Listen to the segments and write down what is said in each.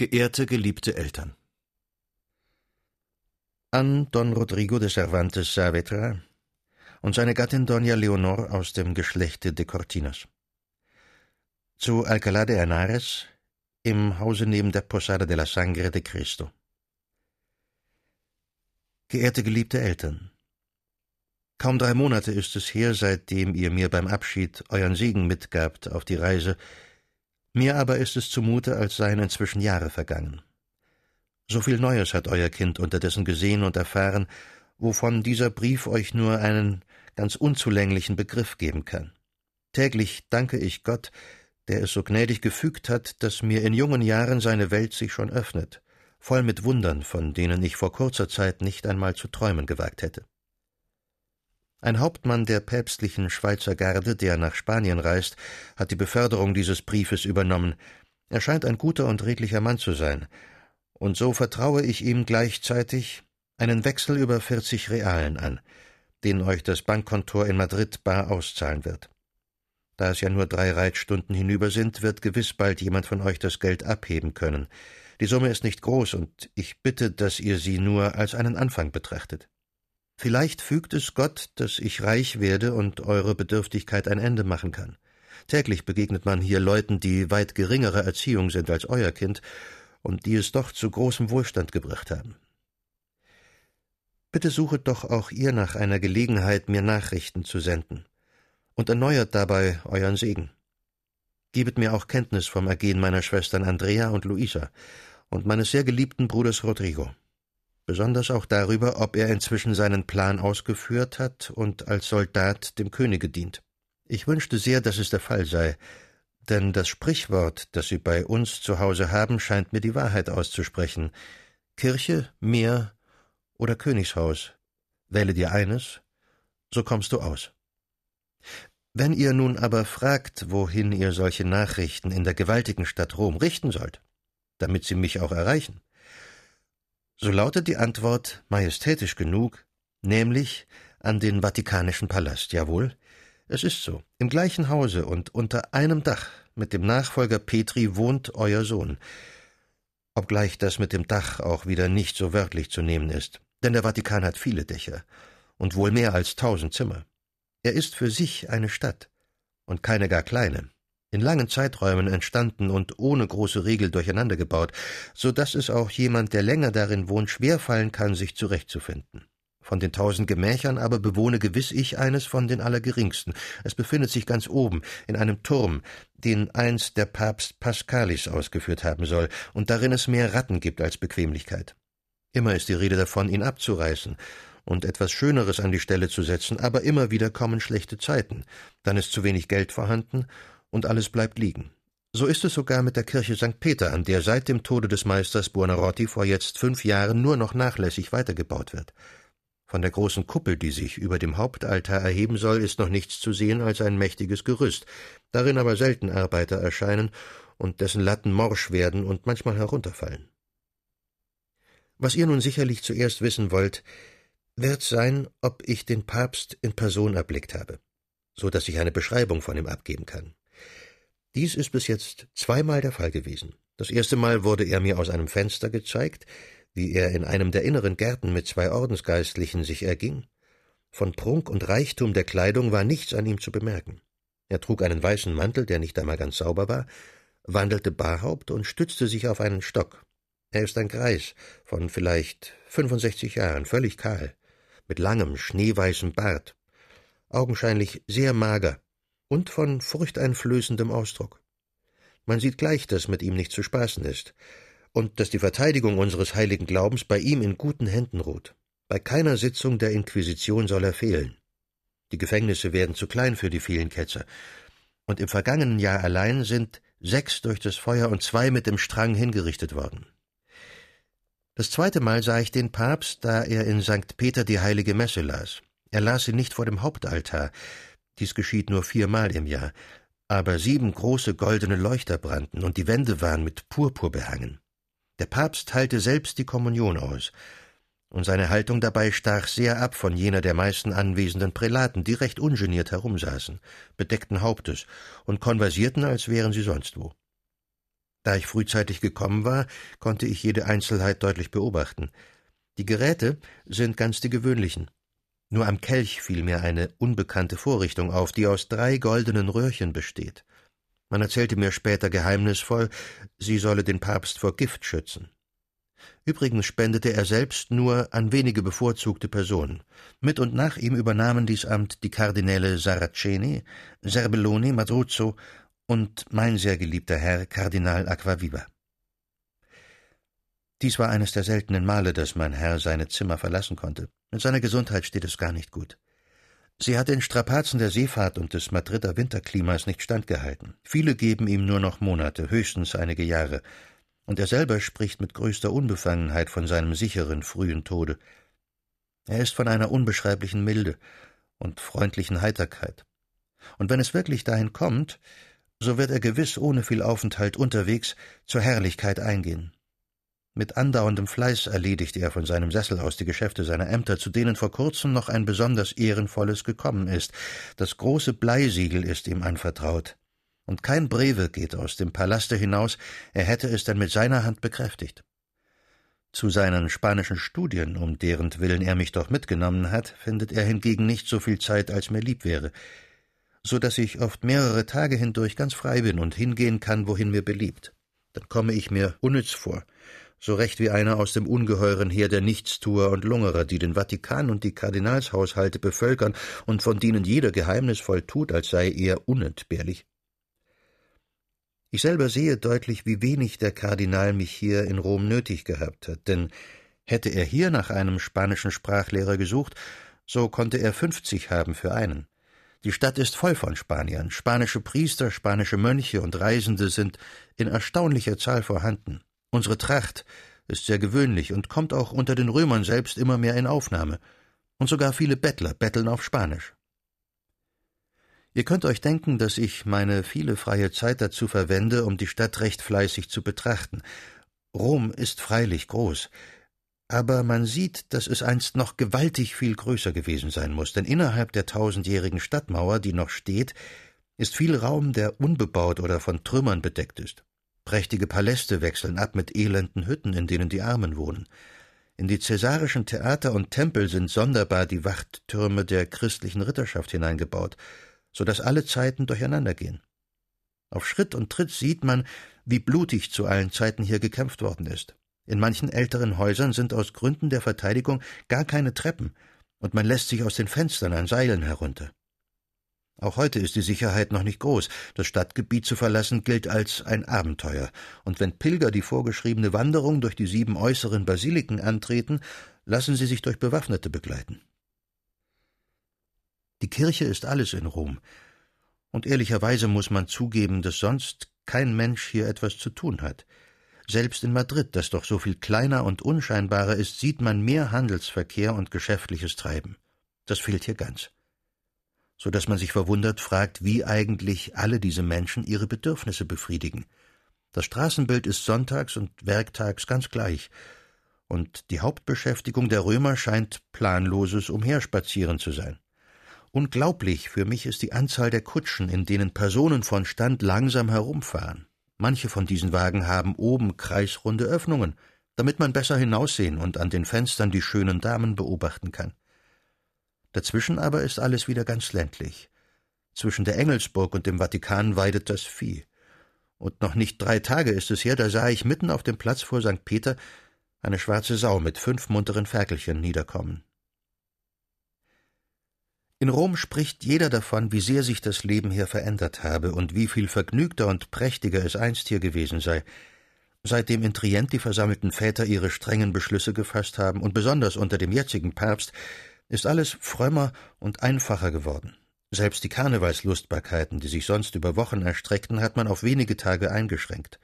Geehrte geliebte Eltern An Don Rodrigo de Cervantes Saavedra und seine Gattin Doña Leonor aus dem Geschlechte de Cortinas. Zu Alcalá de Henares im Hause neben der Posada de la Sangre de Cristo. Geehrte geliebte Eltern, kaum drei Monate ist es her, seitdem ihr mir beim Abschied euren Segen mitgabt auf die Reise, mir aber ist es zumute, als seien inzwischen Jahre vergangen. So viel Neues hat euer Kind unterdessen gesehen und erfahren, wovon dieser Brief euch nur einen ganz unzulänglichen Begriff geben kann. Täglich danke ich Gott, der es so gnädig gefügt hat, dass mir in jungen Jahren seine Welt sich schon öffnet, voll mit Wundern, von denen ich vor kurzer Zeit nicht einmal zu träumen gewagt hätte. Ein Hauptmann der päpstlichen Schweizer Garde, der nach Spanien reist, hat die Beförderung dieses Briefes übernommen. Er scheint ein guter und redlicher Mann zu sein, und so vertraue ich ihm gleichzeitig einen Wechsel über vierzig Realen an, den euch das Bankkontor in Madrid bar auszahlen wird. Da es ja nur drei Reitstunden hinüber sind, wird gewiss bald jemand von euch das Geld abheben können. Die Summe ist nicht groß, und ich bitte, dass ihr sie nur als einen Anfang betrachtet. Vielleicht fügt es Gott, dass ich reich werde und eure Bedürftigkeit ein Ende machen kann. Täglich begegnet man hier Leuten, die weit geringere Erziehung sind als euer Kind und die es doch zu großem Wohlstand gebracht haben. Bitte suchet doch auch ihr nach einer Gelegenheit, mir Nachrichten zu senden, und erneuert dabei euren Segen. Gebet mir auch Kenntnis vom Ergehen meiner Schwestern Andrea und Luisa und meines sehr geliebten Bruders Rodrigo besonders auch darüber, ob er inzwischen seinen Plan ausgeführt hat und als Soldat dem Könige dient. Ich wünschte sehr, dass es der Fall sei, denn das Sprichwort, das Sie bei uns zu Hause haben, scheint mir die Wahrheit auszusprechen. Kirche, Meer oder Königshaus. Wähle dir eines, so kommst du aus. Wenn ihr nun aber fragt, wohin ihr solche Nachrichten in der gewaltigen Stadt Rom richten sollt, damit sie mich auch erreichen, so lautet die Antwort majestätisch genug, nämlich an den Vatikanischen Palast. Jawohl, es ist so. Im gleichen Hause und unter einem Dach mit dem Nachfolger Petri wohnt euer Sohn. Obgleich das mit dem Dach auch wieder nicht so wörtlich zu nehmen ist, denn der Vatikan hat viele Dächer und wohl mehr als tausend Zimmer. Er ist für sich eine Stadt und keine gar kleine in langen Zeiträumen entstanden und ohne große Regel durcheinandergebaut, so dass es auch jemand, der länger darin wohnt, schwerfallen kann, sich zurechtzufinden. Von den tausend Gemächern aber bewohne gewiss ich eines von den allergeringsten. Es befindet sich ganz oben, in einem Turm, den einst der Papst Pascalis ausgeführt haben soll, und darin es mehr Ratten gibt als Bequemlichkeit. Immer ist die Rede davon, ihn abzureißen und etwas Schöneres an die Stelle zu setzen, aber immer wieder kommen schlechte Zeiten. Dann ist zu wenig Geld vorhanden, und alles bleibt liegen. So ist es sogar mit der Kirche St. Peter, an der seit dem Tode des Meisters Buonarroti vor jetzt fünf Jahren nur noch nachlässig weitergebaut wird. Von der großen Kuppel, die sich über dem Hauptaltar erheben soll, ist noch nichts zu sehen als ein mächtiges Gerüst, darin aber selten Arbeiter erscheinen und dessen Latten morsch werden und manchmal herunterfallen. Was ihr nun sicherlich zuerst wissen wollt, wird sein, ob ich den Papst in Person erblickt habe, so dass ich eine Beschreibung von ihm abgeben kann. Dies ist bis jetzt zweimal der Fall gewesen. Das erste Mal wurde er mir aus einem Fenster gezeigt, wie er in einem der inneren Gärten mit zwei Ordensgeistlichen sich erging. Von Prunk und Reichtum der Kleidung war nichts an ihm zu bemerken. Er trug einen weißen Mantel, der nicht einmal ganz sauber war, wandelte barhaupt und stützte sich auf einen Stock. Er ist ein Greis von vielleicht 65 Jahren, völlig kahl, mit langem, schneeweißem Bart, augenscheinlich sehr mager, und von furchteinflößendem Ausdruck. Man sieht gleich, dass mit ihm nicht zu spaßen ist und dass die Verteidigung unseres heiligen Glaubens bei ihm in guten Händen ruht. Bei keiner Sitzung der Inquisition soll er fehlen. Die Gefängnisse werden zu klein für die vielen Ketzer, und im vergangenen Jahr allein sind sechs durch das Feuer und zwei mit dem Strang hingerichtet worden. Das zweite Mal sah ich den Papst, da er in St. Peter die heilige Messe las. Er las sie nicht vor dem Hauptaltar, dies geschieht nur viermal im Jahr, aber sieben große goldene Leuchter brannten und die Wände waren mit Purpur behangen. Der Papst teilte selbst die Kommunion aus, und seine Haltung dabei stach sehr ab von jener der meisten anwesenden Prälaten, die recht ungeniert herumsaßen, bedeckten Hauptes und konversierten, als wären sie sonst wo. Da ich frühzeitig gekommen war, konnte ich jede Einzelheit deutlich beobachten. Die Geräte sind ganz die gewöhnlichen. Nur am Kelch fiel mir eine unbekannte Vorrichtung auf, die aus drei goldenen Röhrchen besteht. Man erzählte mir später geheimnisvoll, sie solle den Papst vor Gift schützen. Übrigens spendete er selbst nur an wenige bevorzugte Personen. Mit und nach ihm übernahmen dies Amt die Kardinäle Saraceni, Serbelloni, Madruzzo und mein sehr geliebter Herr Kardinal Aquaviva. Dies war eines der seltenen Male, dass mein Herr seine Zimmer verlassen konnte. Mit seiner Gesundheit steht es gar nicht gut. Sie hat den Strapazen der Seefahrt und des Madrider Winterklimas nicht standgehalten. Viele geben ihm nur noch Monate, höchstens einige Jahre und er selber spricht mit größter Unbefangenheit von seinem sicheren, frühen Tode. Er ist von einer unbeschreiblichen Milde und freundlichen Heiterkeit. Und wenn es wirklich dahin kommt, so wird er gewiss ohne viel Aufenthalt unterwegs zur Herrlichkeit eingehen. Mit andauerndem Fleiß erledigt er von seinem Sessel aus die Geschäfte seiner Ämter, zu denen vor kurzem noch ein besonders ehrenvolles gekommen ist. Das große Bleisiegel ist ihm anvertraut und kein Breve geht aus dem Palaste hinaus, er hätte es denn mit seiner Hand bekräftigt. Zu seinen spanischen Studien, um deren Willen er mich doch mitgenommen hat, findet er hingegen nicht so viel Zeit, als mir lieb wäre, so dass ich oft mehrere Tage hindurch ganz frei bin und hingehen kann, wohin mir beliebt. Dann komme ich mir unnütz vor, so recht wie einer aus dem ungeheuren Heer der Nichtstuer und Lungerer, die den Vatikan und die Kardinalshaushalte bevölkern und von denen jeder geheimnisvoll tut, als sei er unentbehrlich. Ich selber sehe deutlich, wie wenig der Kardinal mich hier in Rom nötig gehabt hat, denn hätte er hier nach einem spanischen Sprachlehrer gesucht, so konnte er fünfzig haben für einen. Die Stadt ist voll von Spaniern. Spanische Priester, spanische Mönche und Reisende sind in erstaunlicher Zahl vorhanden. Unsere Tracht ist sehr gewöhnlich und kommt auch unter den Römern selbst immer mehr in Aufnahme. Und sogar viele Bettler betteln auf Spanisch. Ihr könnt euch denken, dass ich meine viele freie Zeit dazu verwende, um die Stadt recht fleißig zu betrachten. Rom ist freilich groß, aber man sieht, dass es einst noch gewaltig viel größer gewesen sein muss, denn innerhalb der tausendjährigen Stadtmauer, die noch steht, ist viel Raum, der unbebaut oder von Trümmern bedeckt ist. Prächtige Paläste wechseln ab mit elenden Hütten, in denen die Armen wohnen. In die cäsarischen Theater und Tempel sind sonderbar die Wachttürme der christlichen Ritterschaft hineingebaut, so dass alle Zeiten durcheinandergehen. Auf Schritt und Tritt sieht man, wie blutig zu allen Zeiten hier gekämpft worden ist. In manchen älteren Häusern sind aus Gründen der Verteidigung gar keine Treppen, und man lässt sich aus den Fenstern an Seilen herunter. Auch heute ist die Sicherheit noch nicht groß. Das Stadtgebiet zu verlassen gilt als ein Abenteuer, und wenn Pilger die vorgeschriebene Wanderung durch die sieben äußeren Basiliken antreten, lassen sie sich durch Bewaffnete begleiten. Die Kirche ist alles in Rom, und ehrlicherweise muss man zugeben, dass sonst kein Mensch hier etwas zu tun hat. Selbst in Madrid, das doch so viel kleiner und unscheinbarer ist, sieht man mehr Handelsverkehr und geschäftliches Treiben. Das fehlt hier ganz. So dass man sich verwundert fragt, wie eigentlich alle diese Menschen ihre Bedürfnisse befriedigen. Das Straßenbild ist sonntags und werktags ganz gleich, und die Hauptbeschäftigung der Römer scheint planloses Umherspazieren zu sein. Unglaublich für mich ist die Anzahl der Kutschen, in denen Personen von Stand langsam herumfahren. Manche von diesen Wagen haben oben kreisrunde Öffnungen, damit man besser hinaussehen und an den Fenstern die schönen Damen beobachten kann. Dazwischen aber ist alles wieder ganz ländlich. Zwischen der Engelsburg und dem Vatikan weidet das Vieh. Und noch nicht drei Tage ist es her, da sah ich mitten auf dem Platz vor St. Peter eine schwarze Sau mit fünf munteren Ferkelchen niederkommen. In Rom spricht jeder davon, wie sehr sich das Leben hier verändert habe und wie viel vergnügter und prächtiger es einst hier gewesen sei. Seitdem in Trient die versammelten Väter ihre strengen Beschlüsse gefasst haben, und besonders unter dem jetzigen Papst, ist alles frömmer und einfacher geworden. Selbst die Karnevalslustbarkeiten, die sich sonst über Wochen erstreckten, hat man auf wenige Tage eingeschränkt.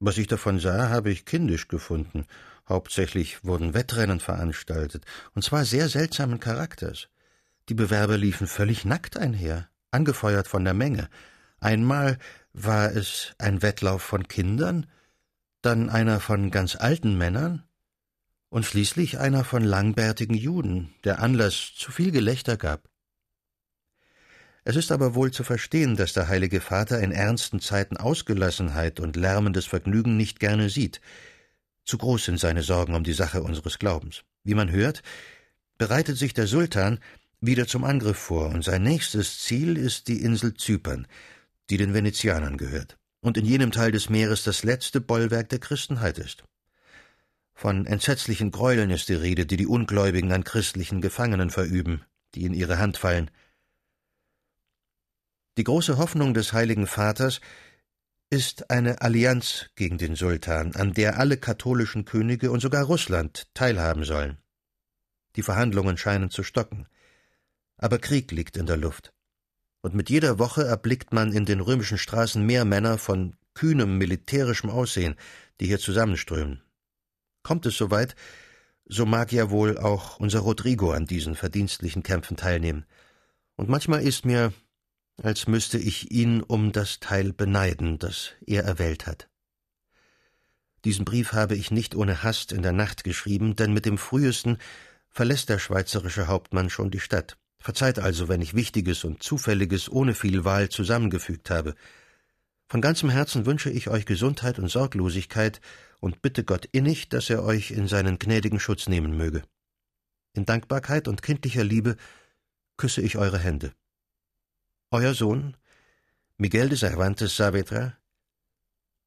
Was ich davon sah, habe ich kindisch gefunden. Hauptsächlich wurden Wettrennen veranstaltet, und zwar sehr seltsamen Charakters. Die Bewerber liefen völlig nackt einher, angefeuert von der Menge. Einmal war es ein Wettlauf von Kindern, dann einer von ganz alten Männern und schließlich einer von langbärtigen Juden, der Anlass zu viel Gelächter gab. Es ist aber wohl zu verstehen, dass der Heilige Vater in ernsten Zeiten Ausgelassenheit und lärmendes Vergnügen nicht gerne sieht. Zu groß sind seine Sorgen um die Sache unseres Glaubens. Wie man hört, bereitet sich der Sultan wieder zum Angriff vor, und sein nächstes Ziel ist die Insel Zypern, die den Venezianern gehört und in jenem Teil des Meeres das letzte Bollwerk der Christenheit ist. Von entsetzlichen Gräueln ist die Rede, die die Ungläubigen an christlichen Gefangenen verüben, die in ihre Hand fallen. Die große Hoffnung des Heiligen Vaters ist eine Allianz gegen den Sultan, an der alle katholischen Könige und sogar Russland teilhaben sollen. Die Verhandlungen scheinen zu stocken. Aber Krieg liegt in der Luft. Und mit jeder Woche erblickt man in den römischen Straßen mehr Männer von kühnem militärischem Aussehen, die hier zusammenströmen. Kommt es soweit, so mag ja wohl auch unser Rodrigo an diesen verdienstlichen Kämpfen teilnehmen. Und manchmal ist mir, als müsste ich ihn um das Teil beneiden, das er erwählt hat. Diesen Brief habe ich nicht ohne Hast in der Nacht geschrieben, denn mit dem frühesten verlässt der schweizerische Hauptmann schon die Stadt. Verzeiht also, wenn ich Wichtiges und Zufälliges ohne viel Wahl zusammengefügt habe. Von ganzem Herzen wünsche ich euch Gesundheit und Sorglosigkeit und bitte Gott innig, dass er euch in seinen gnädigen Schutz nehmen möge. In Dankbarkeit und kindlicher Liebe küsse ich eure Hände. Euer Sohn Miguel de Cervantes Saavedra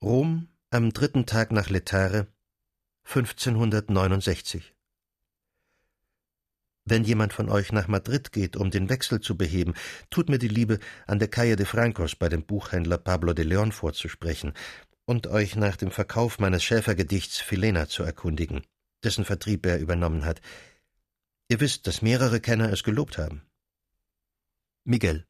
Rom am dritten Tag nach Letare 1569 Wenn jemand von euch nach Madrid geht, um den Wechsel zu beheben, tut mir die Liebe, an der Calle de Francos bei dem Buchhändler Pablo de Leon vorzusprechen und euch nach dem Verkauf meines Schäfergedichts Philena zu erkundigen, dessen Vertrieb er übernommen hat. Ihr wisst, dass mehrere Kenner es gelobt haben. Miguel